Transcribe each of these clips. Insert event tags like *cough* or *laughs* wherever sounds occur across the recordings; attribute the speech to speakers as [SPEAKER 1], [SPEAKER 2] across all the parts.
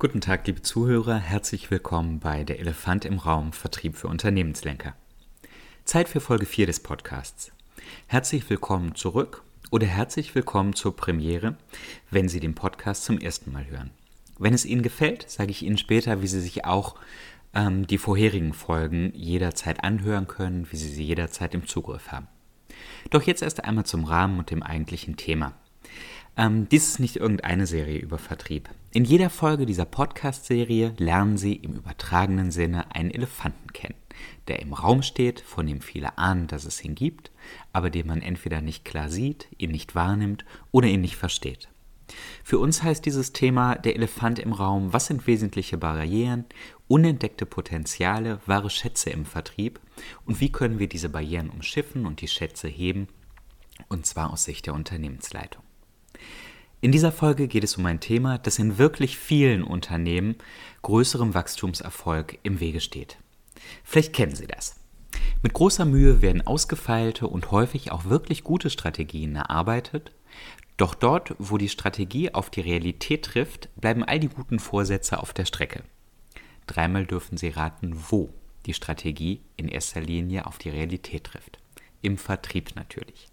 [SPEAKER 1] Guten Tag, liebe Zuhörer, herzlich willkommen bei Der Elefant im Raum Vertrieb für Unternehmenslenker. Zeit für Folge 4 des Podcasts. Herzlich willkommen zurück oder herzlich willkommen zur Premiere, wenn Sie den Podcast zum ersten Mal hören. Wenn es Ihnen gefällt, sage ich Ihnen später, wie Sie sich auch ähm, die vorherigen Folgen jederzeit anhören können, wie Sie sie jederzeit im Zugriff haben. Doch jetzt erst einmal zum Rahmen und dem eigentlichen Thema. Ähm, dies ist nicht irgendeine Serie über Vertrieb. In jeder Folge dieser Podcast-Serie lernen Sie im übertragenen Sinne einen Elefanten kennen, der im Raum steht, von dem viele ahnen, dass es ihn gibt, aber den man entweder nicht klar sieht, ihn nicht wahrnimmt oder ihn nicht versteht. Für uns heißt dieses Thema der Elefant im Raum, was sind wesentliche Barrieren, unentdeckte Potenziale, wahre Schätze im Vertrieb und wie können wir diese Barrieren umschiffen und die Schätze heben, und zwar aus Sicht der Unternehmensleitung. In dieser Folge geht es um ein Thema, das in wirklich vielen Unternehmen größerem Wachstumserfolg im Wege steht. Vielleicht kennen Sie das. Mit großer Mühe werden ausgefeilte und häufig auch wirklich gute Strategien erarbeitet, doch dort, wo die Strategie auf die Realität trifft, bleiben all die guten Vorsätze auf der Strecke. Dreimal dürfen Sie raten, wo die Strategie in erster Linie auf die Realität trifft. Im Vertrieb natürlich.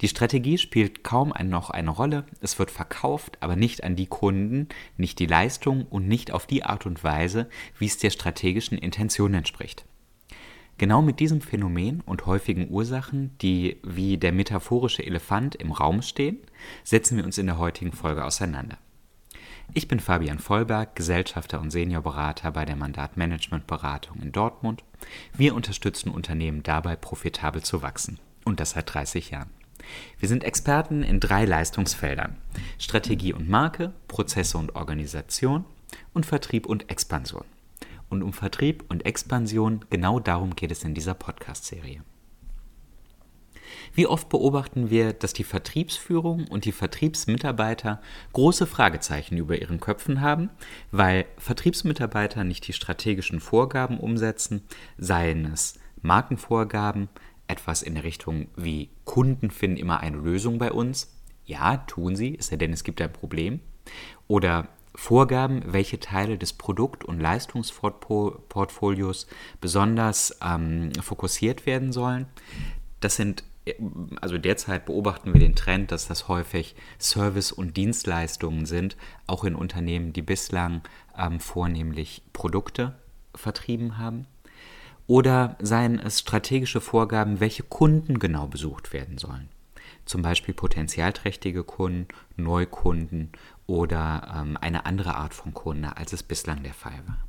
[SPEAKER 1] Die Strategie spielt kaum noch eine Rolle, es wird verkauft, aber nicht an die Kunden, nicht die Leistung und nicht auf die Art und Weise, wie es der strategischen Intention entspricht. Genau mit diesem Phänomen und häufigen Ursachen, die wie der metaphorische Elefant im Raum stehen, setzen wir uns in der heutigen Folge auseinander. Ich bin Fabian Vollberg, Gesellschafter und Seniorberater bei der Mandatmanagementberatung in Dortmund. Wir unterstützen Unternehmen dabei, profitabel zu wachsen. Und das seit 30 Jahren. Wir sind Experten in drei Leistungsfeldern. Strategie und Marke, Prozesse und Organisation und Vertrieb und Expansion. Und um Vertrieb und Expansion, genau darum geht es in dieser Podcast-Serie. Wie oft beobachten wir, dass die Vertriebsführung und die Vertriebsmitarbeiter große Fragezeichen über ihren Köpfen haben, weil Vertriebsmitarbeiter nicht die strategischen Vorgaben umsetzen, seien es Markenvorgaben, etwas in der Richtung wie Kunden finden immer eine Lösung bei uns. Ja, tun sie, es sei denn, es gibt ein Problem. Oder Vorgaben, welche Teile des Produkt- und Leistungsportfolios besonders ähm, fokussiert werden sollen. Das sind, also derzeit beobachten wir den Trend, dass das häufig Service- und Dienstleistungen sind, auch in Unternehmen, die bislang ähm, vornehmlich Produkte vertrieben haben. Oder seien es strategische Vorgaben, welche Kunden genau besucht werden sollen. Zum Beispiel potenzialträchtige Kunden, Neukunden oder ähm, eine andere Art von Kunde, als es bislang der Fall war.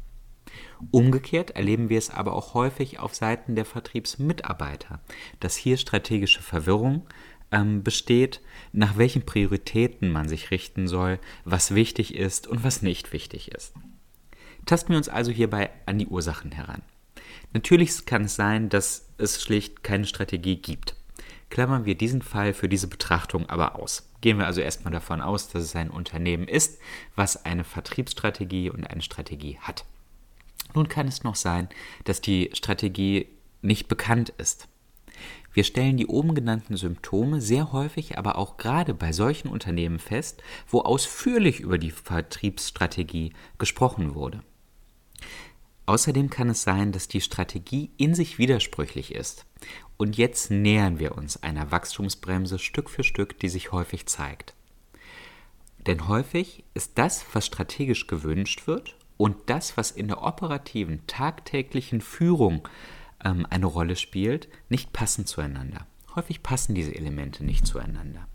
[SPEAKER 1] Umgekehrt erleben wir es aber auch häufig auf Seiten der Vertriebsmitarbeiter, dass hier strategische Verwirrung ähm, besteht, nach welchen Prioritäten man sich richten soll, was wichtig ist und was nicht wichtig ist. Tasten wir uns also hierbei an die Ursachen heran. Natürlich kann es sein, dass es schlicht keine Strategie gibt. Klammern wir diesen Fall für diese Betrachtung aber aus. Gehen wir also erstmal davon aus, dass es ein Unternehmen ist, was eine Vertriebsstrategie und eine Strategie hat. Nun kann es noch sein, dass die Strategie nicht bekannt ist. Wir stellen die oben genannten Symptome sehr häufig aber auch gerade bei solchen Unternehmen fest, wo ausführlich über die Vertriebsstrategie gesprochen wurde. Außerdem kann es sein, dass die Strategie in sich widersprüchlich ist. Und jetzt nähern wir uns einer Wachstumsbremse Stück für Stück, die sich häufig zeigt. Denn häufig ist das, was strategisch gewünscht wird, und das, was in der operativen, tagtäglichen Führung ähm, eine Rolle spielt, nicht passend zueinander. Häufig passen diese Elemente nicht zueinander.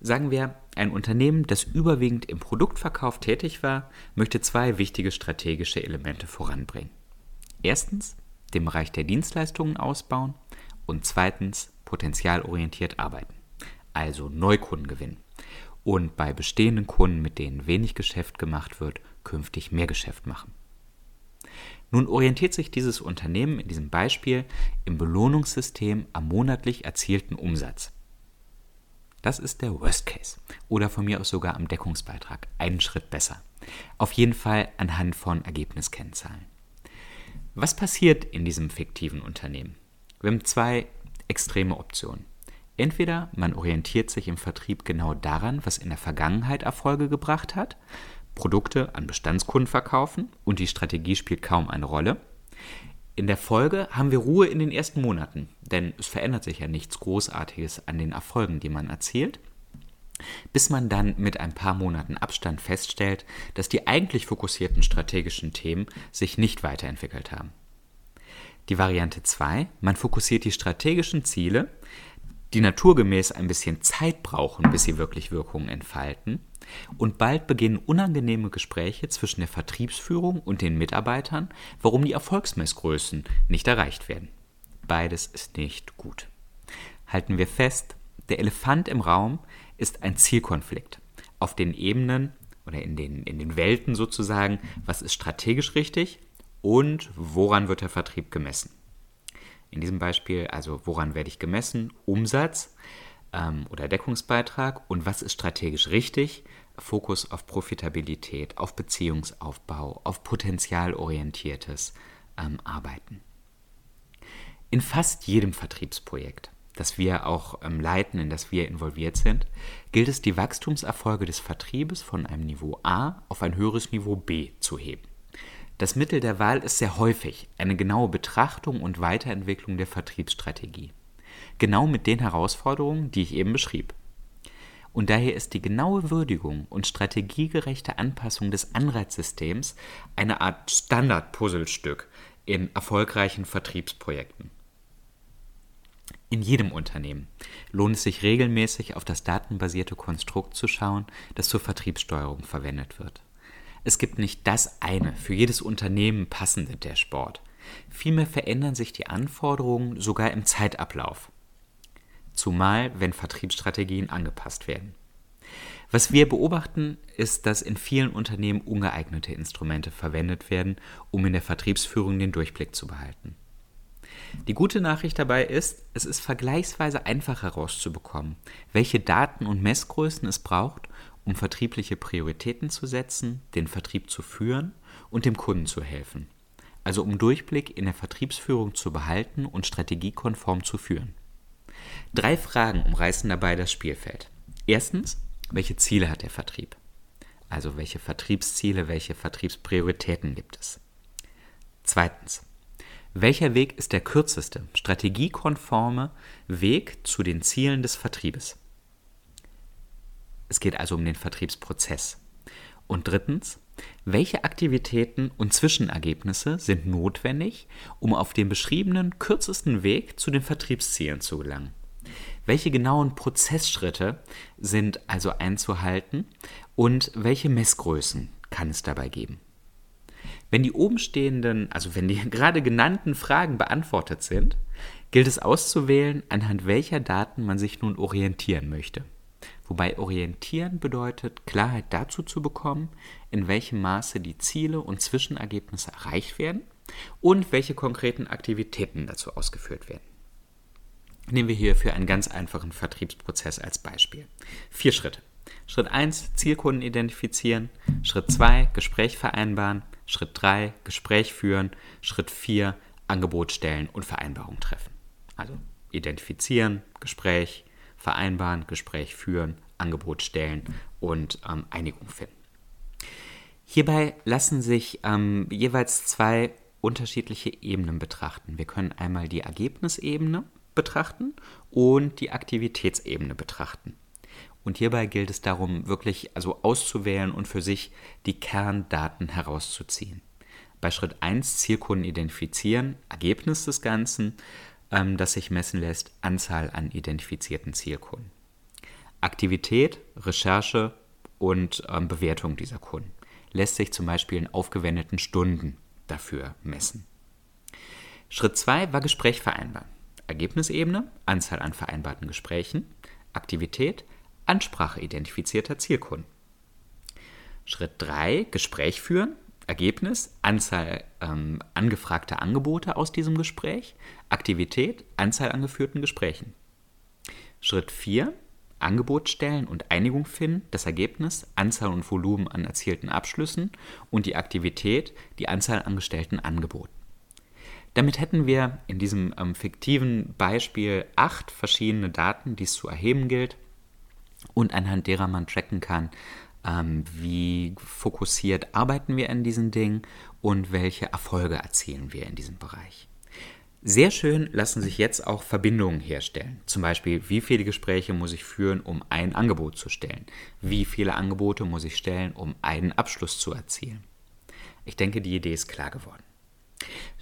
[SPEAKER 1] Sagen wir, ein Unternehmen, das überwiegend im Produktverkauf tätig war, möchte zwei wichtige strategische Elemente voranbringen. Erstens den Bereich der Dienstleistungen ausbauen und zweitens potenzialorientiert arbeiten, also Neukunden gewinnen und bei bestehenden Kunden, mit denen wenig Geschäft gemacht wird, künftig mehr Geschäft machen. Nun orientiert sich dieses Unternehmen in diesem Beispiel im Belohnungssystem am monatlich erzielten Umsatz. Das ist der Worst Case. Oder von mir aus sogar am Deckungsbeitrag. Einen Schritt besser. Auf jeden Fall anhand von Ergebniskennzahlen. Was passiert in diesem fiktiven Unternehmen? Wir haben zwei extreme Optionen. Entweder man orientiert sich im Vertrieb genau daran, was in der Vergangenheit Erfolge gebracht hat, Produkte an Bestandskunden verkaufen und die Strategie spielt kaum eine Rolle. In der Folge haben wir Ruhe in den ersten Monaten, denn es verändert sich ja nichts Großartiges an den Erfolgen, die man erzielt, bis man dann mit ein paar Monaten Abstand feststellt, dass die eigentlich fokussierten strategischen Themen sich nicht weiterentwickelt haben. Die Variante 2, man fokussiert die strategischen Ziele, die naturgemäß ein bisschen Zeit brauchen, bis sie wirklich Wirkungen entfalten, und bald beginnen unangenehme Gespräche zwischen der Vertriebsführung und den Mitarbeitern, warum die Erfolgsmessgrößen nicht erreicht werden. Beides ist nicht gut. Halten wir fest, der Elefant im Raum ist ein Zielkonflikt. Auf den Ebenen oder in den, in den Welten sozusagen, was ist strategisch richtig und woran wird der Vertrieb gemessen. In diesem Beispiel, also woran werde ich gemessen? Umsatz ähm, oder Deckungsbeitrag und was ist strategisch richtig? Fokus auf Profitabilität, auf Beziehungsaufbau, auf potenzialorientiertes ähm, Arbeiten. In fast jedem Vertriebsprojekt, das wir auch ähm, leiten, in das wir involviert sind, gilt es, die Wachstumserfolge des Vertriebes von einem Niveau A auf ein höheres Niveau B zu heben. Das Mittel der Wahl ist sehr häufig eine genaue Betrachtung und Weiterentwicklung der Vertriebsstrategie. Genau mit den Herausforderungen, die ich eben beschrieb. Und daher ist die genaue Würdigung und strategiegerechte Anpassung des Anreizsystems eine Art Standard-Puzzlestück in erfolgreichen Vertriebsprojekten. In jedem Unternehmen lohnt es sich regelmäßig auf das datenbasierte Konstrukt zu schauen, das zur Vertriebssteuerung verwendet wird. Es gibt nicht das eine für jedes Unternehmen passende Dashboard. Vielmehr verändern sich die Anforderungen sogar im Zeitablauf. Zumal, wenn Vertriebsstrategien angepasst werden. Was wir beobachten, ist, dass in vielen Unternehmen ungeeignete Instrumente verwendet werden, um in der Vertriebsführung den Durchblick zu behalten. Die gute Nachricht dabei ist, es ist vergleichsweise einfach herauszubekommen, welche Daten und Messgrößen es braucht, um vertriebliche Prioritäten zu setzen, den Vertrieb zu führen und dem Kunden zu helfen. Also um Durchblick in der Vertriebsführung zu behalten und strategiekonform zu führen. Drei Fragen umreißen dabei das Spielfeld. Erstens, welche Ziele hat der Vertrieb? Also welche Vertriebsziele, welche Vertriebsprioritäten gibt es? Zweitens, welcher Weg ist der kürzeste, strategiekonforme Weg zu den Zielen des Vertriebes? Es geht also um den Vertriebsprozess. Und drittens, welche Aktivitäten und Zwischenergebnisse sind notwendig, um auf dem beschriebenen kürzesten Weg zu den Vertriebszielen zu gelangen? Welche genauen Prozessschritte sind also einzuhalten und welche Messgrößen kann es dabei geben? Wenn die obenstehenden, also wenn die *laughs* gerade genannten Fragen beantwortet sind, gilt es auszuwählen, anhand welcher Daten man sich nun orientieren möchte. Wobei orientieren bedeutet, Klarheit dazu zu bekommen, in welchem Maße die Ziele und Zwischenergebnisse erreicht werden und welche konkreten Aktivitäten dazu ausgeführt werden. Nehmen wir hier für einen ganz einfachen Vertriebsprozess als Beispiel. Vier Schritte. Schritt 1, Zielkunden identifizieren. Schritt 2, Gespräch vereinbaren. Schritt 3, Gespräch führen. Schritt 4, Angebot stellen und Vereinbarung treffen. Also identifizieren, Gespräch, vereinbaren, Gespräch führen, Angebot stellen und ähm, Einigung finden. Hierbei lassen sich ähm, jeweils zwei unterschiedliche Ebenen betrachten. Wir können einmal die Ergebnisebene betrachten und die Aktivitätsebene betrachten. Und hierbei gilt es darum, wirklich also auszuwählen und für sich die Kerndaten herauszuziehen. Bei Schritt 1 Zielkunden identifizieren, Ergebnis des Ganzen, ähm, das sich messen lässt, Anzahl an identifizierten Zielkunden. Aktivität, Recherche und ähm, Bewertung dieser Kunden lässt sich zum Beispiel in aufgewendeten Stunden dafür messen. Schritt 2 war Gespräch vereinbaren. Ergebnisebene, Anzahl an vereinbarten Gesprächen, Aktivität, Ansprache identifizierter Zielkunden. Schritt 3, Gespräch führen, Ergebnis, Anzahl ähm, angefragter Angebote aus diesem Gespräch, Aktivität, Anzahl an geführten Gesprächen. Schritt 4, Angebot stellen und Einigung finden, das Ergebnis, Anzahl und Volumen an erzielten Abschlüssen und die Aktivität, die Anzahl an gestellten Angeboten. Damit hätten wir in diesem ähm, fiktiven Beispiel acht verschiedene Daten, die es zu erheben gilt und anhand derer man tracken kann, ähm, wie fokussiert arbeiten wir an diesen Dingen und welche Erfolge erzielen wir in diesem Bereich. Sehr schön lassen sich jetzt auch Verbindungen herstellen. Zum Beispiel, wie viele Gespräche muss ich führen, um ein Angebot zu stellen? Wie viele Angebote muss ich stellen, um einen Abschluss zu erzielen? Ich denke, die Idee ist klar geworden.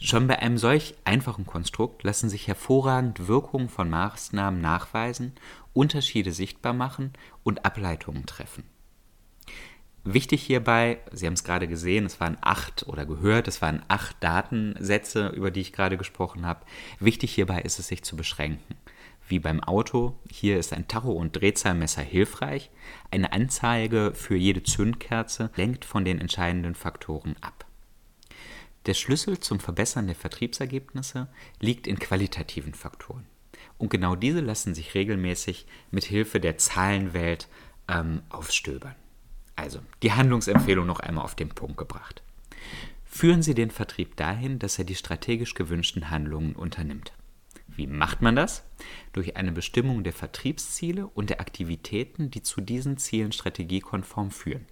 [SPEAKER 1] Schon bei einem solch einfachen Konstrukt lassen sich hervorragend Wirkungen von Maßnahmen nachweisen, Unterschiede sichtbar machen und Ableitungen treffen. Wichtig hierbei, Sie haben es gerade gesehen, es waren acht oder gehört, es waren acht Datensätze, über die ich gerade gesprochen habe. Wichtig hierbei ist es, sich zu beschränken. Wie beim Auto, hier ist ein Tacho- und Drehzahlmesser hilfreich. Eine Anzeige für jede Zündkerze lenkt von den entscheidenden Faktoren ab. Der Schlüssel zum Verbessern der Vertriebsergebnisse liegt in qualitativen Faktoren. Und genau diese lassen sich regelmäßig mit Hilfe der Zahlenwelt ähm, aufstöbern. Also, die Handlungsempfehlung noch einmal auf den Punkt gebracht. Führen Sie den Vertrieb dahin, dass er die strategisch gewünschten Handlungen unternimmt. Wie macht man das? Durch eine Bestimmung der Vertriebsziele und der Aktivitäten, die zu diesen Zielen strategiekonform führen.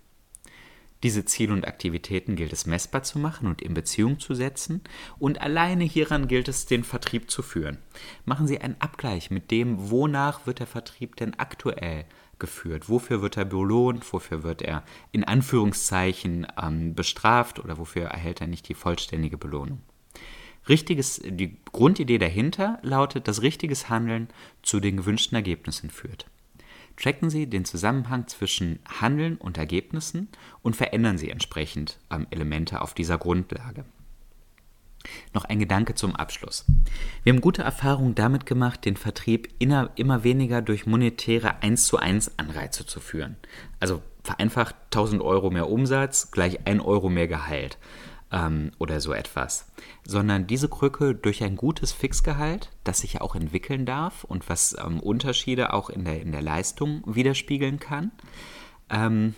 [SPEAKER 1] Diese Ziele und Aktivitäten gilt es messbar zu machen und in Beziehung zu setzen und alleine hieran gilt es, den Vertrieb zu führen. Machen Sie einen Abgleich mit dem, wonach wird der Vertrieb denn aktuell geführt? Wofür wird er belohnt? Wofür wird er in Anführungszeichen ähm, bestraft oder wofür erhält er nicht die vollständige Belohnung? Richtiges, die Grundidee dahinter lautet, dass richtiges Handeln zu den gewünschten Ergebnissen führt. Tracken Sie den Zusammenhang zwischen Handeln und Ergebnissen und verändern Sie entsprechend ähm, Elemente auf dieser Grundlage. Noch ein Gedanke zum Abschluss. Wir haben gute Erfahrungen damit gemacht, den Vertrieb immer weniger durch monetäre 1 zu 1 Anreize zu führen. Also vereinfacht 1000 Euro mehr Umsatz gleich 1 Euro mehr Gehalt ähm, oder so etwas. Sondern diese Krücke durch ein gutes Fixgehalt, das sich ja auch entwickeln darf und was ähm, Unterschiede auch in der, in der Leistung widerspiegeln kann, ähm,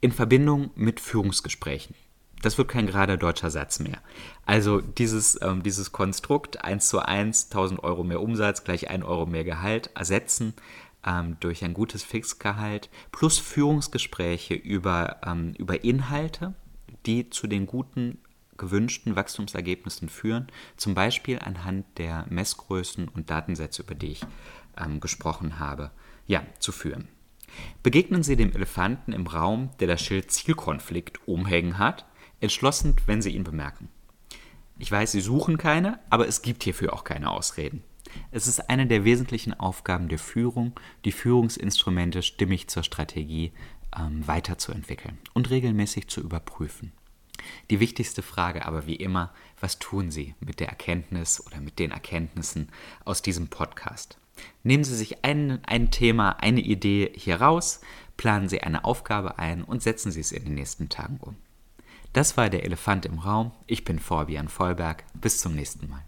[SPEAKER 1] in Verbindung mit Führungsgesprächen das wird kein gerader deutscher Satz mehr. Also dieses, ähm, dieses Konstrukt 1 zu 1, 1000 Euro mehr Umsatz gleich 1 Euro mehr Gehalt ersetzen ähm, durch ein gutes Fixgehalt plus Führungsgespräche über, ähm, über Inhalte, die zu den guten gewünschten Wachstumsergebnissen führen, zum Beispiel anhand der Messgrößen und Datensätze, über die ich ähm, gesprochen habe, ja, zu führen. Begegnen Sie dem Elefanten im Raum, der das Schild Zielkonflikt umhängen hat, entschlossen, wenn Sie ihn bemerken. Ich weiß, Sie suchen keine, aber es gibt hierfür auch keine Ausreden. Es ist eine der wesentlichen Aufgaben der Führung, die Führungsinstrumente stimmig zur Strategie ähm, weiterzuentwickeln und regelmäßig zu überprüfen. Die wichtigste Frage aber wie immer, was tun Sie mit der Erkenntnis oder mit den Erkenntnissen aus diesem Podcast? Nehmen Sie sich ein, ein Thema, eine Idee hier raus, planen Sie eine Aufgabe ein und setzen Sie es in den nächsten Tagen um. Das war der Elefant im Raum. Ich bin Fabian Vollberg. Bis zum nächsten Mal.